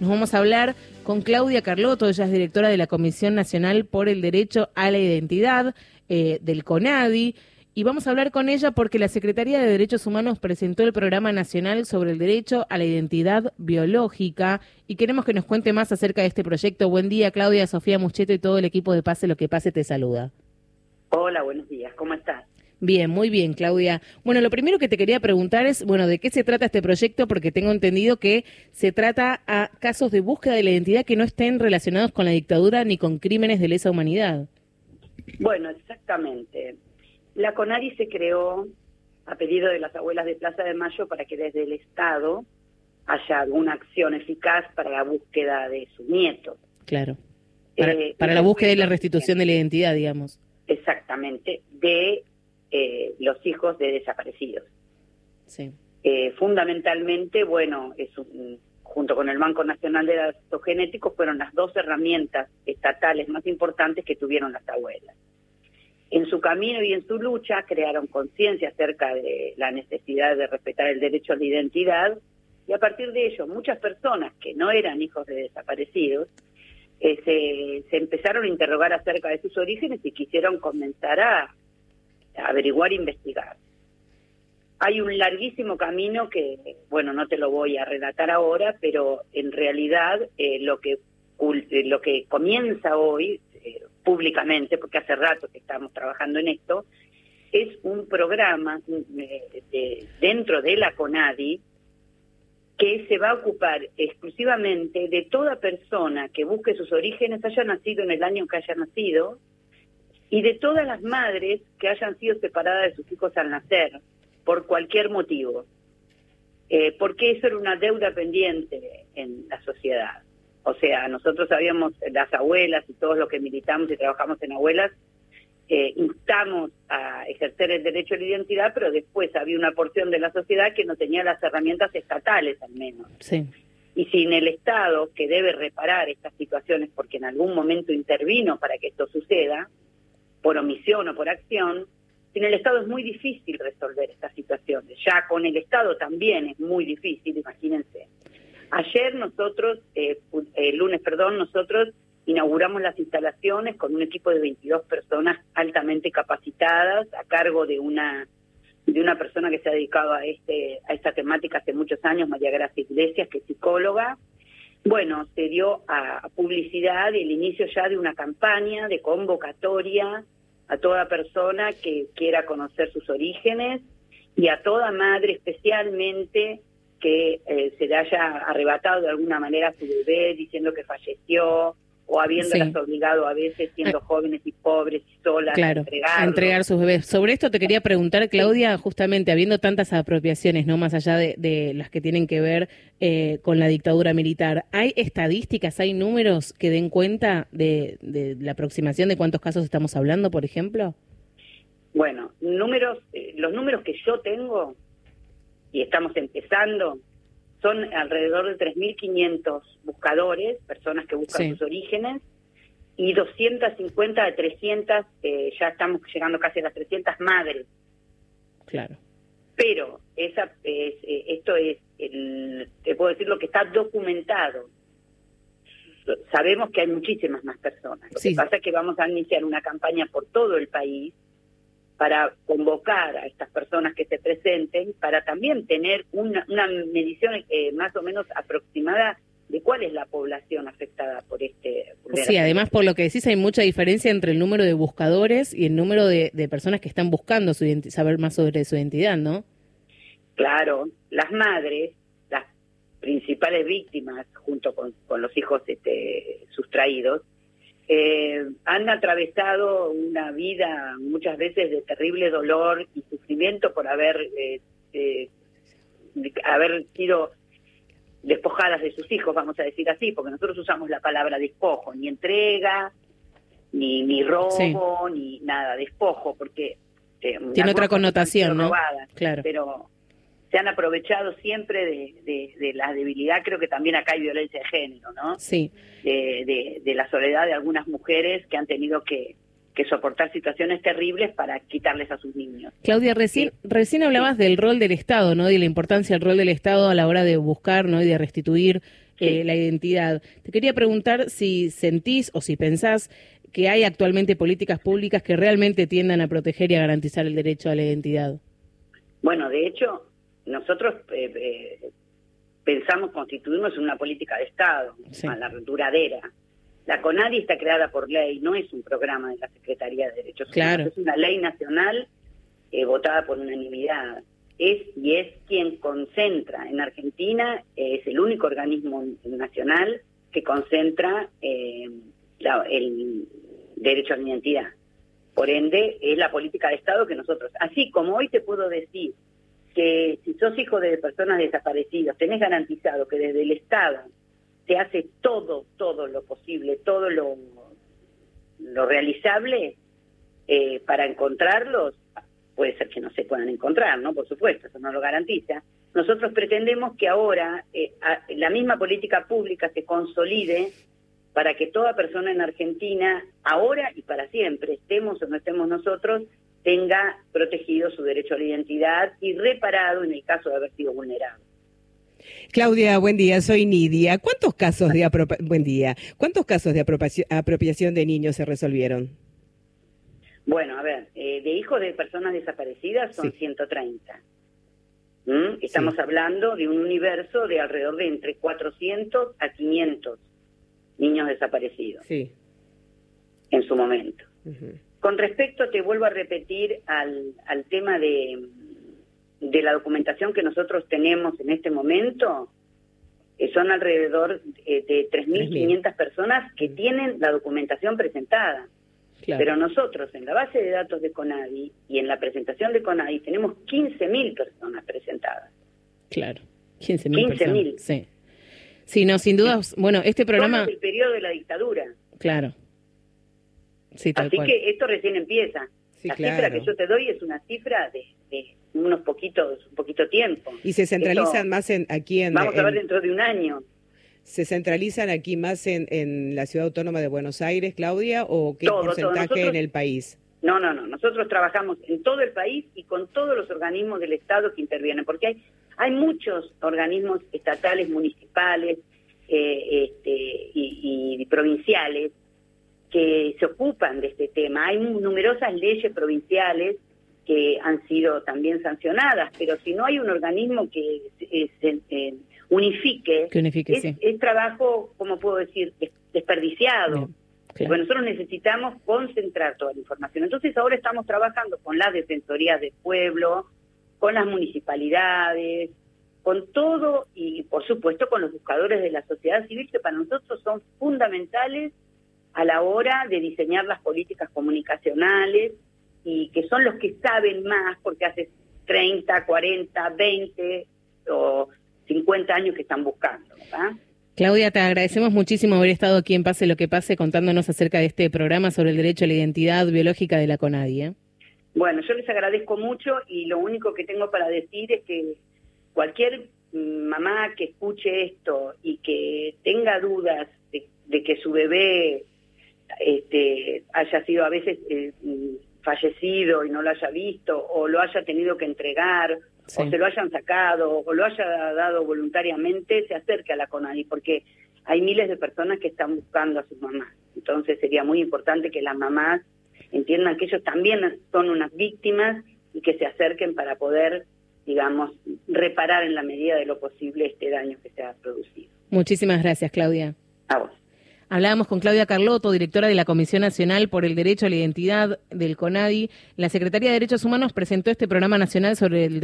Nos vamos a hablar con Claudia Carlotto, ella es directora de la Comisión Nacional por el Derecho a la Identidad eh, del CONADI. Y vamos a hablar con ella porque la Secretaría de Derechos Humanos presentó el Programa Nacional sobre el Derecho a la Identidad Biológica y queremos que nos cuente más acerca de este proyecto. Buen día, Claudia, Sofía Mucheto y todo el equipo de Pase lo que pase te saluda. Hola, buenos días, ¿cómo estás? Bien, muy bien, Claudia. Bueno, lo primero que te quería preguntar es, bueno, ¿de qué se trata este proyecto? Porque tengo entendido que se trata a casos de búsqueda de la identidad que no estén relacionados con la dictadura ni con crímenes de lesa humanidad. Bueno, exactamente. La CONADI se creó a pedido de las abuelas de Plaza de Mayo para que desde el Estado haya alguna acción eficaz para la búsqueda de sus nietos. Claro. Para, eh, para la búsqueda y la restitución de la identidad, digamos. Exactamente, de eh, los hijos de desaparecidos. Sí. Eh, fundamentalmente, bueno, es junto con el Banco Nacional de Datos Genéticos, fueron las dos herramientas estatales más importantes que tuvieron las abuelas. En su camino y en su lucha crearon conciencia acerca de la necesidad de respetar el derecho a la identidad y a partir de ello muchas personas que no eran hijos de desaparecidos eh, se, se empezaron a interrogar acerca de sus orígenes y quisieron comenzar a averiguar e investigar. Hay un larguísimo camino que, bueno, no te lo voy a relatar ahora, pero en realidad eh, lo que eh, lo que comienza hoy eh, públicamente, porque hace rato que estamos trabajando en esto, es un programa dentro de la CONADI que se va a ocupar exclusivamente de toda persona que busque sus orígenes, haya nacido en el año que haya nacido, y de todas las madres que hayan sido separadas de sus hijos al nacer, por cualquier motivo, eh, porque eso era una deuda pendiente en la sociedad. O sea, nosotros sabíamos, las abuelas y todos los que militamos y trabajamos en abuelas, eh, instamos a ejercer el derecho a la identidad, pero después había una porción de la sociedad que no tenía las herramientas estatales al menos. Sí. Y sin el Estado, que debe reparar estas situaciones porque en algún momento intervino para que esto suceda, por omisión o por acción, sin el Estado es muy difícil resolver estas situaciones. Ya con el Estado también es muy difícil, imagínense. Ayer nosotros, eh, el lunes, perdón, nosotros inauguramos las instalaciones con un equipo de 22 personas altamente capacitadas a cargo de una de una persona que se ha dedicado a este a esta temática hace muchos años, María Gracia Iglesias, que es psicóloga. Bueno, se dio a publicidad el inicio ya de una campaña de convocatoria a toda persona que quiera conocer sus orígenes y a toda madre especialmente que eh, se le haya arrebatado de alguna manera a su bebé diciendo que falleció o habiéndolas obligado a veces siendo jóvenes y pobres y solas a, entregar sus bebés. Sobre esto te quería preguntar, Claudia, justamente habiendo tantas apropiaciones, no más allá de, las que tienen que ver eh, con la dictadura militar, ¿hay estadísticas, hay números que den cuenta de, la aproximación de cuántos casos estamos hablando, por ejemplo? Bueno, números, eh, los números que yo tengo y estamos empezando son alrededor de 3.500 buscadores, personas que buscan sus orígenes, y 250 de 300, eh, ya estamos llegando casi a las 300 madres. Claro. Pero esa es, eh, esto es, el, te puedo decir lo que está documentado. Sabemos que hay muchísimas más personas. Lo que pasa es que vamos a iniciar una campaña por todo el país para convocar a estas personas que se presenten, para también tener una, medición eh, más o menos aproximada de cuál es la población afectada por este. Sí, además por lo que decís hay mucha diferencia entre el número de buscadores y el número de, personas que están buscando su saber más sobre su identidad, ¿no? Claro, las madres, las principales víctimas, junto con, con los hijos este, sustraídos, eh, han atravesado una vida muchas veces de terrible dolor y sufrimiento por haber eh, eh, haber sido despojadas de sus hijos, vamos a decir así, porque nosotros usamos la palabra despojo, ni entrega, ni, ni robo, ni nada, despojo, porque... Tiene otra connotación, ¿no? claro. Pero se han aprovechado siempre de, la debilidad, creo que también acá hay violencia de género, ¿no? Sí. De, la soledad de algunas mujeres que han tenido que, soportar situaciones terribles para quitarles a sus niños. Claudia, recién, recién hablabas del rol del Estado, ¿no? De la importancia del rol del Estado a la hora de buscar, ¿no? Y de restituir eh, la identidad. Te quería preguntar si sentís o si pensás que hay actualmente políticas públicas que realmente tiendan a proteger y a garantizar el derecho a la identidad. Bueno, de hecho, nosotros eh, eh, pensamos constituirnos en una política de Estado, a la duradera. La CONADI está creada por ley, no es un programa de la Secretaría de Derechos Humanos, es una ley nacional eh, votada por unanimidad. Es y es quien concentra en Argentina, es el único organismo nacional que concentra el derecho a la identidad. Por ende, es la política de Estado que nosotros, así como hoy te puedo decir que si sos hijo de personas desaparecidas, tenés garantizado que desde el Estado se hace todo, todo lo posible, todo lo, lo realizable eh, para encontrarlos, puede ser que no se puedan encontrar, ¿no? Por supuesto, eso no lo garantiza. Nosotros pretendemos que ahora eh, la misma política pública se consolide para que toda persona en Argentina, ahora y para siempre, estemos o no estemos nosotros, tenga protegido su derecho a la identidad y reparado en el caso de haber sido vulnerado. Claudia, buen día, soy Nidia. ¿Cuántos casos de buen día? ¿Cuántos casos de apropiación de niños se resolvieron? Bueno, a ver, eh, de hijos de personas desaparecidas son 130. ¿Mm? Estamos hablando de un universo de alrededor de entre 400 a 500 niños desaparecidos. Sí. En su momento. Con respecto, te vuelvo a repetir al, al tema de, de la documentación que nosotros tenemos en este momento, eh, son alrededor eh, de 3.500 personas que tienen la documentación presentada. Pero nosotros en la base de datos de CONADI y en la presentación de CONADI tenemos 15.000 personas presentadas. Claro, 15.000 15 Sí. Sí, no, sin duda, bueno, este programa... el periodo de la dictadura. Claro. Sí, Así que esto recién empieza. la cifra que yo te doy es una cifra de, unos poquitos, un poquito tiempo. Y se centralizan más en aquí en... Vamos a ver dentro de un año. ¿Se centralizan aquí más en, en la ciudad autónoma de Buenos Aires, Claudia, o qué porcentaje en el país? No, no, no. Nosotros trabajamos en todo el país y con todos los organismos del Estado que intervienen, porque hay hay muchos organismos estatales, municipales eh, este, y, provinciales que se ocupan de este tema. Hay numerosas leyes provinciales que han sido también sancionadas, pero si no hay un organismo que se unifique, es, trabajo, como puedo decir, desperdiciado. Bueno, nosotros necesitamos concentrar toda la información. Entonces ahora estamos trabajando con las defensorías del pueblo, con las municipalidades, con todo y por supuesto con los buscadores de la sociedad civil que para nosotros son fundamentales a la hora de diseñar las políticas comunicacionales y que son los que saben más porque hace 30, 40, 20 o 50 años que están buscando. Claudia, te agradecemos muchísimo haber estado aquí en Pase lo que pase contándonos acerca de este programa sobre el derecho a la identidad biológica de la CONADI. ¿eh? Bueno, yo les agradezco mucho y lo único que tengo para decir es que cualquier mamá que escuche esto y que tenga dudas de, que su bebé este, haya sido a veces eh, fallecido y no lo haya visto, o lo haya tenido que entregar, o se lo hayan sacado, o lo haya dado voluntariamente, se acerque a la CONADI, porque hay miles de personas que están buscando a sus mamás. Entonces sería muy importante que las mamás entiendan que ellos también son unas víctimas y que se acerquen para poder, digamos, reparar en la medida de lo posible este daño que se ha producido. Muchísimas gracias, Claudia. A vos. Hablábamos con Claudia Carlotto, directora de la Comisión Nacional por el Derecho a la Identidad del CONADI. La Secretaría de Derechos Humanos presentó este programa nacional sobre el